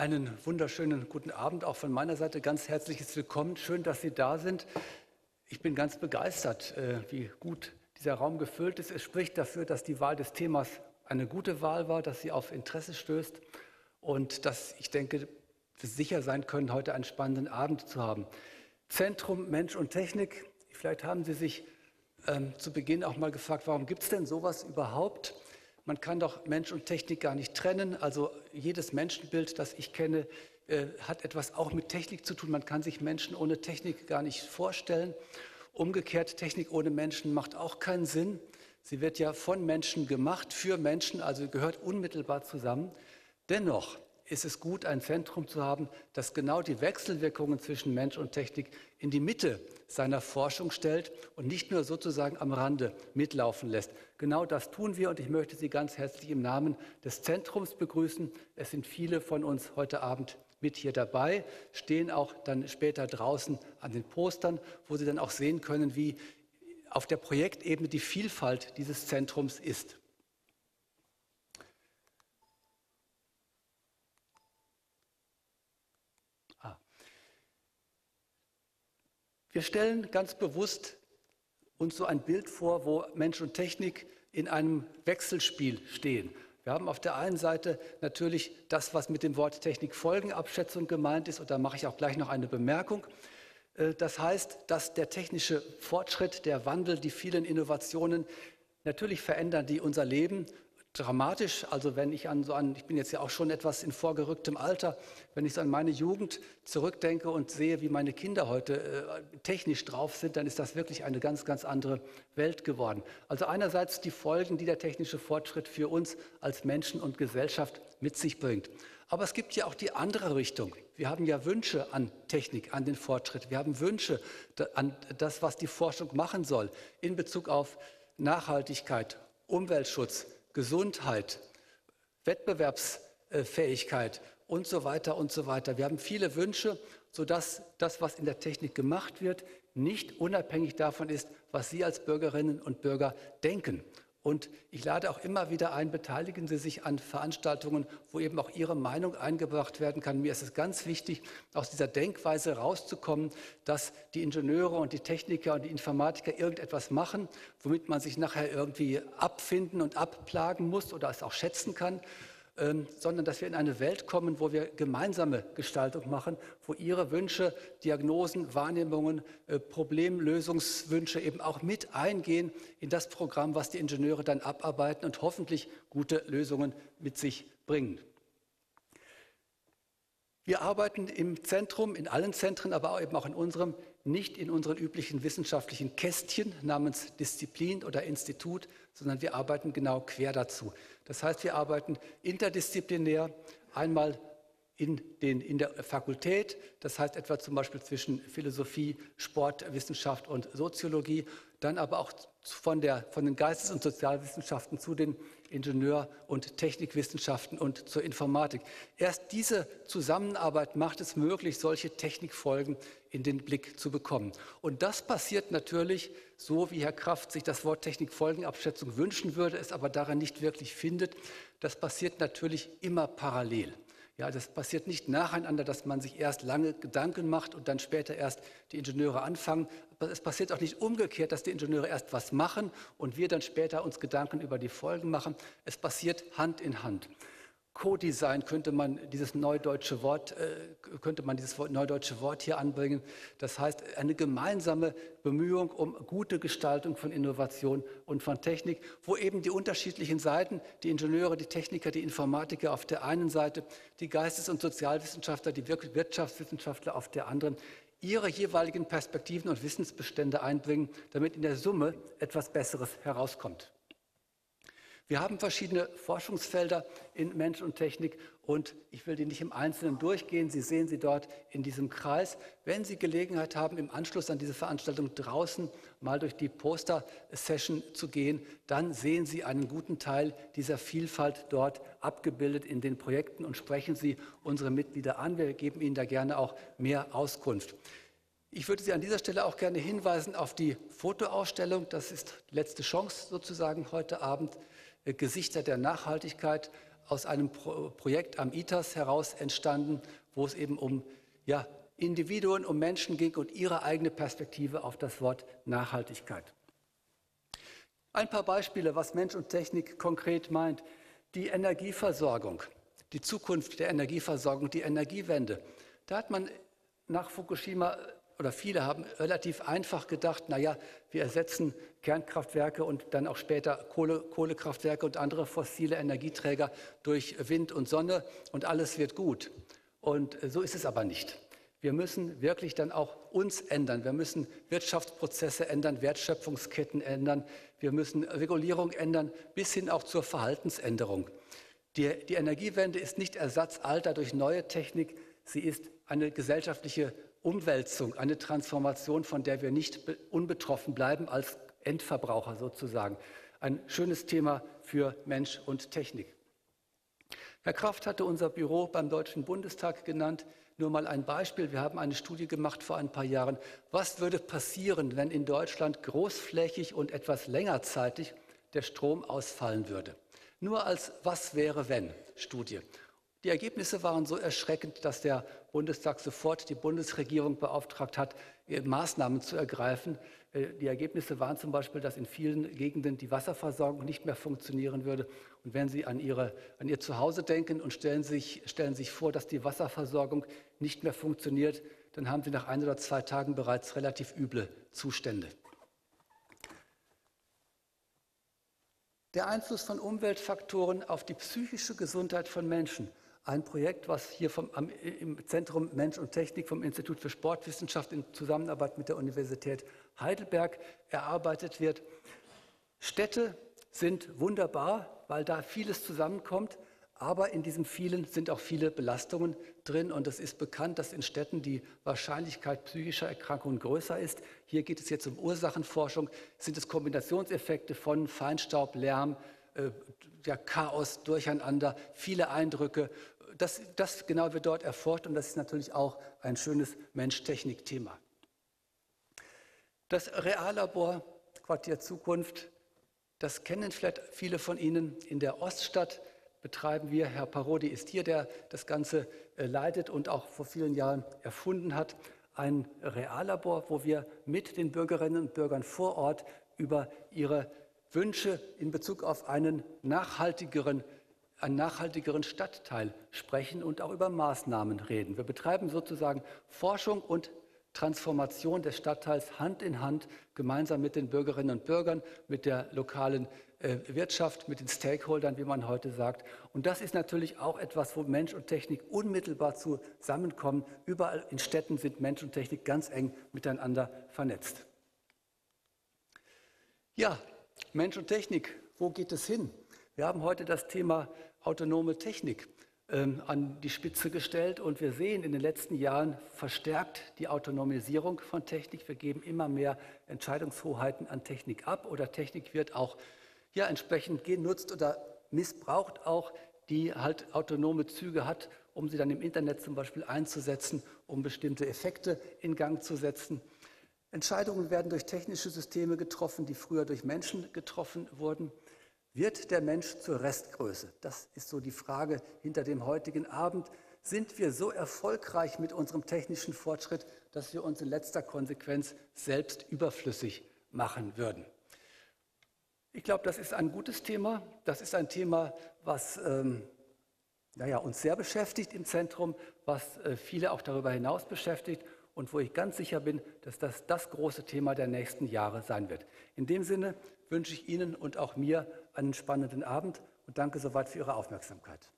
Einen wunderschönen guten Abend auch von meiner Seite. Ganz herzliches Willkommen. Schön, dass Sie da sind. Ich bin ganz begeistert, äh, wie gut dieser Raum gefüllt ist. Es spricht dafür, dass die Wahl des Themas eine gute Wahl war, dass sie auf Interesse stößt und dass ich denke, Sie sicher sein können, heute einen spannenden Abend zu haben. Zentrum Mensch und Technik. Vielleicht haben Sie sich ähm, zu Beginn auch mal gefragt, warum gibt es denn sowas überhaupt? Man kann doch Mensch und Technik gar nicht trennen. Also jedes Menschenbild, das ich kenne, äh, hat etwas auch mit Technik zu tun. Man kann sich Menschen ohne Technik gar nicht vorstellen. Umgekehrt, Technik ohne Menschen macht auch keinen Sinn. Sie wird ja von Menschen gemacht, für Menschen, also gehört unmittelbar zusammen. Dennoch ist es gut, ein Zentrum zu haben, das genau die Wechselwirkungen zwischen Mensch und Technik in die Mitte seiner Forschung stellt und nicht nur sozusagen am Rande mitlaufen lässt. Genau das tun wir und ich möchte Sie ganz herzlich im Namen des Zentrums begrüßen. Es sind viele von uns heute Abend mit hier dabei, stehen auch dann später draußen an den Postern, wo Sie dann auch sehen können, wie auf der Projektebene die Vielfalt dieses Zentrums ist. Wir stellen ganz bewusst uns so ein Bild vor, wo Mensch und Technik in einem Wechselspiel stehen. Wir haben auf der einen Seite natürlich das, was mit dem Wort Technikfolgenabschätzung gemeint ist, und da mache ich auch gleich noch eine Bemerkung. Äh, das heißt, dass der technische Fortschritt, der Wandel, die vielen Innovationen natürlich verändern die unser Leben dramatisch. Also wenn ich an so an, ich bin jetzt ja auch schon etwas in vorgerücktem Alter, wenn ich so an meine Jugend zurückdenke und sehe, wie meine Kinder heute äh, technisch drauf sind, dann ist das wirklich eine ganz, ganz andere Welt geworden. Also einerseits die Folgen, die der technische Fortschritt für uns als Menschen und Gesellschaft mit sich bringt. Aber es gibt ja auch die andere Richtung. Wir haben ja Wünsche an Technik, an den Fortschritt. Wir haben Wünsche an das, was die Forschung machen soll in Bezug auf Nachhaltigkeit, Umweltschutz, Gesundheit, Wettbewerbsfähigkeit und so weiter und so weiter. Wir haben viele Wünsche, sodass das, was in der Technik gemacht wird, nicht unabhängig davon ist, was Sie als Bürgerinnen und Bürger denken. Und ich lade auch immer wieder ein, beteiligen Sie sich an Veranstaltungen, wo eben auch Ihre Meinung eingebracht werden kann. Mir ist es ganz wichtig, aus dieser Denkweise rauszukommen, dass die Ingenieure und die Techniker und die Informatiker irgendetwas machen, womit man sich nachher irgendwie abfinden und abplagen muss oder es auch schätzen kann, sondern dass wir in eine Welt kommen, wo wir gemeinsame Gestaltung machen, wo Ihre Wünsche, Diagnosen, Wahrnehmungen, äh, Problemlösungswünsche eben auch mit eingehen in das Programm, was die Ingenieure dann abarbeiten und hoffentlich gute Lösungen mit sich bringen. Wir arbeiten im Zentrum, in allen Zentren, aber eben auch in unserem, nicht in unseren üblichen wissenschaftlichen Kästchen namens Disziplin oder Institut, sondern wir arbeiten genau quer dazu. Das heißt, wir arbeiten interdisziplinär, einmal in, den, in der Fakultät, das heißt etwa zum Beispiel zwischen Philosophie, Sportwissenschaft und Soziologie, dann aber auch von, der, von den Geistes- und Sozialwissenschaften zu den Ingenieur- und Technikwissenschaften und zur Informatik. Erst diese Zusammenarbeit macht es möglich, solche Technikfolgen in den Blick zu bekommen. Und das passiert natürlich so, wie Herr Kraft sich das Wort Technikfolgenabschätzung wünschen würde, es aber daran nicht wirklich findet. Das passiert natürlich immer parallel. Ja, das passiert nicht nacheinander, dass man sich erst lange Gedanken macht und dann später erst die Ingenieure anfangen. Es passiert auch nicht umgekehrt, dass die Ingenieure erst was machen und wir dann später uns Gedanken über die Folgen machen. Es passiert Hand in Hand. Co-Design könnte man dieses neudeutsche Wort, äh, könnte man dieses neudeutsche Wort hier anbringen. Das heißt, eine gemeinsame Bemühung um gute Gestaltung von Innovation und von Technik, wo eben die unterschiedlichen Seiten, die Ingenieure, die Techniker, die Informatiker auf der einen Seite, die Geistes- und Sozialwissenschaftler, die Wirtschaftswissenschaftler auf der anderen, ihre jeweiligen Perspektiven und Wissensbestände einbringen, damit in der Summe etwas Besseres herauskommt. Wir haben verschiedene Forschungsfelder in Mensch und Technik und ich will die nicht im Einzelnen durchgehen. Sie sehen sie dort in diesem Kreis. Wenn Sie Gelegenheit haben, im Anschluss an diese Veranstaltung draußen mal durch die Poster-Session zu gehen, dann sehen Sie einen guten Teil dieser Vielfalt dort abgebildet in den Projekten und sprechen Sie unsere Mitglieder an. Wir geben Ihnen da gerne auch mehr Auskunft. Ich würde Sie an dieser Stelle auch gerne hinweisen auf die Fotoausstellung. Das ist letzte Chance sozusagen heute Abend. Gesichter der Nachhaltigkeit aus einem Pro Projekt am ITAS heraus entstanden, wo es eben um ja, Individuen, um Menschen ging und ihre eigene Perspektive auf das Wort Nachhaltigkeit. Ein paar Beispiele, was Mensch und Technik konkret meint. Die Energieversorgung, die Zukunft der Energieversorgung, die Energiewende. Da hat man nach Fukushima oder viele haben relativ einfach gedacht, naja, wir ersetzen Kernkraftwerke und dann auch später Kohle, Kohlekraftwerke und andere fossile Energieträger durch Wind und Sonne und alles wird gut. Und so ist es aber nicht. Wir müssen wirklich dann auch uns ändern. Wir müssen Wirtschaftsprozesse ändern, Wertschöpfungsketten ändern. Wir müssen Regulierung ändern, bis hin auch zur Verhaltensänderung. Die, die Energiewende ist nicht Ersatz alter durch neue Technik. Sie ist eine gesellschaftliche Umwälzung, eine Transformation, von der wir nicht unbetroffen bleiben als Endverbraucher sozusagen. Ein schönes Thema für Mensch und Technik. Herr Kraft hatte unser Büro beim Deutschen Bundestag genannt. Nur mal ein Beispiel. Wir haben eine Studie gemacht vor ein paar Jahren. Was würde passieren, wenn in Deutschland großflächig und etwas längerzeitig der Strom ausfallen würde? Nur als Was wäre wenn Studie. Die Ergebnisse waren so erschreckend, dass der Bundestag sofort die Bundesregierung beauftragt hat, äh, Maßnahmen zu ergreifen. Äh, die Ergebnisse waren zum Beispiel, dass in vielen Gegenden die Wasserversorgung nicht mehr funktionieren würde. Und wenn Sie an, Ihre, an Ihr Zuhause denken und stellen sich, stellen sich vor, dass die Wasserversorgung nicht mehr funktioniert, dann haben Sie nach ein oder zwei Tagen bereits relativ üble Zustände. Der Einfluss von Umweltfaktoren auf die psychische Gesundheit von Menschen ein Projekt, was hier vom, am, im Zentrum Mensch und Technik vom Institut für Sportwissenschaft in Zusammenarbeit mit der Universität Heidelberg erarbeitet wird. Städte sind wunderbar, weil da vieles zusammenkommt, aber in diesem vielen sind auch viele Belastungen drin und es ist bekannt, dass in Städten die Wahrscheinlichkeit psychischer Erkrankungen größer ist. Hier geht es jetzt um Ursachenforschung. Sind es Kombinationseffekte von Feinstaub, Lärm, äh, ja, Chaos, Durcheinander, viele Eindrücke. Das, das genau wird dort erforscht und das ist natürlich auch ein schönes Mensch-Technik-Thema. Das Reallabor Quartier Zukunft, das kennen vielleicht viele von Ihnen. In der Oststadt betreiben wir, Herr Parodi ist hier, der das Ganze äh, leitet und auch vor vielen Jahren erfunden hat, ein Reallabor, wo wir mit den Bürgerinnen und Bürgern vor Ort über ihre Wünsche in Bezug auf einen nachhaltigeren, einen nachhaltigeren Stadtteil sprechen und auch über Maßnahmen reden. Wir betreiben sozusagen Forschung und Transformation des Stadtteils Hand in Hand gemeinsam mit den Bürgerinnen und Bürgern, mit der lokalen äh, Wirtschaft, mit den Stakeholdern, wie man heute sagt. Und das ist natürlich auch etwas, wo Mensch und Technik unmittelbar zusammenkommen. Überall in Städten sind Mensch und Technik ganz eng miteinander vernetzt. Ja, Mensch und Technik, wo geht es hin? Wir haben heute das Thema autonome Technik ähm, an die Spitze gestellt und wir sehen in den letzten Jahren verstärkt die Autonomisierung von Technik. Wir geben immer mehr Entscheidungshoheiten an Technik ab oder Technik wird auch ja, entsprechend genutzt oder missbraucht auch, die halt autonome Züge hat, um sie dann im Internet zum Beispiel einzusetzen, um bestimmte Effekte in Gang zu setzen. Entscheidungen werden durch technische Systeme getroffen, die früher durch Menschen getroffen wurden. Wird der Mensch zur Restgröße? Das ist so die Frage hinter dem heutigen Abend. Sind wir so erfolgreich mit unserem technischen Fortschritt, dass wir uns in letzter Konsequenz selbst überflüssig machen würden? Ich glaube, das ist ein gutes Thema. Das ist ein Thema, was ähm, naja, uns sehr beschäftigt im Zentrum, was äh, viele auch darüber hinaus beschäftigt und wo ich ganz sicher bin, dass das das große Thema der nächsten Jahre sein wird. In dem Sinne wünsche ich Ihnen und auch mir einen spannenden Abend und danke soweit für Ihre Aufmerksamkeit.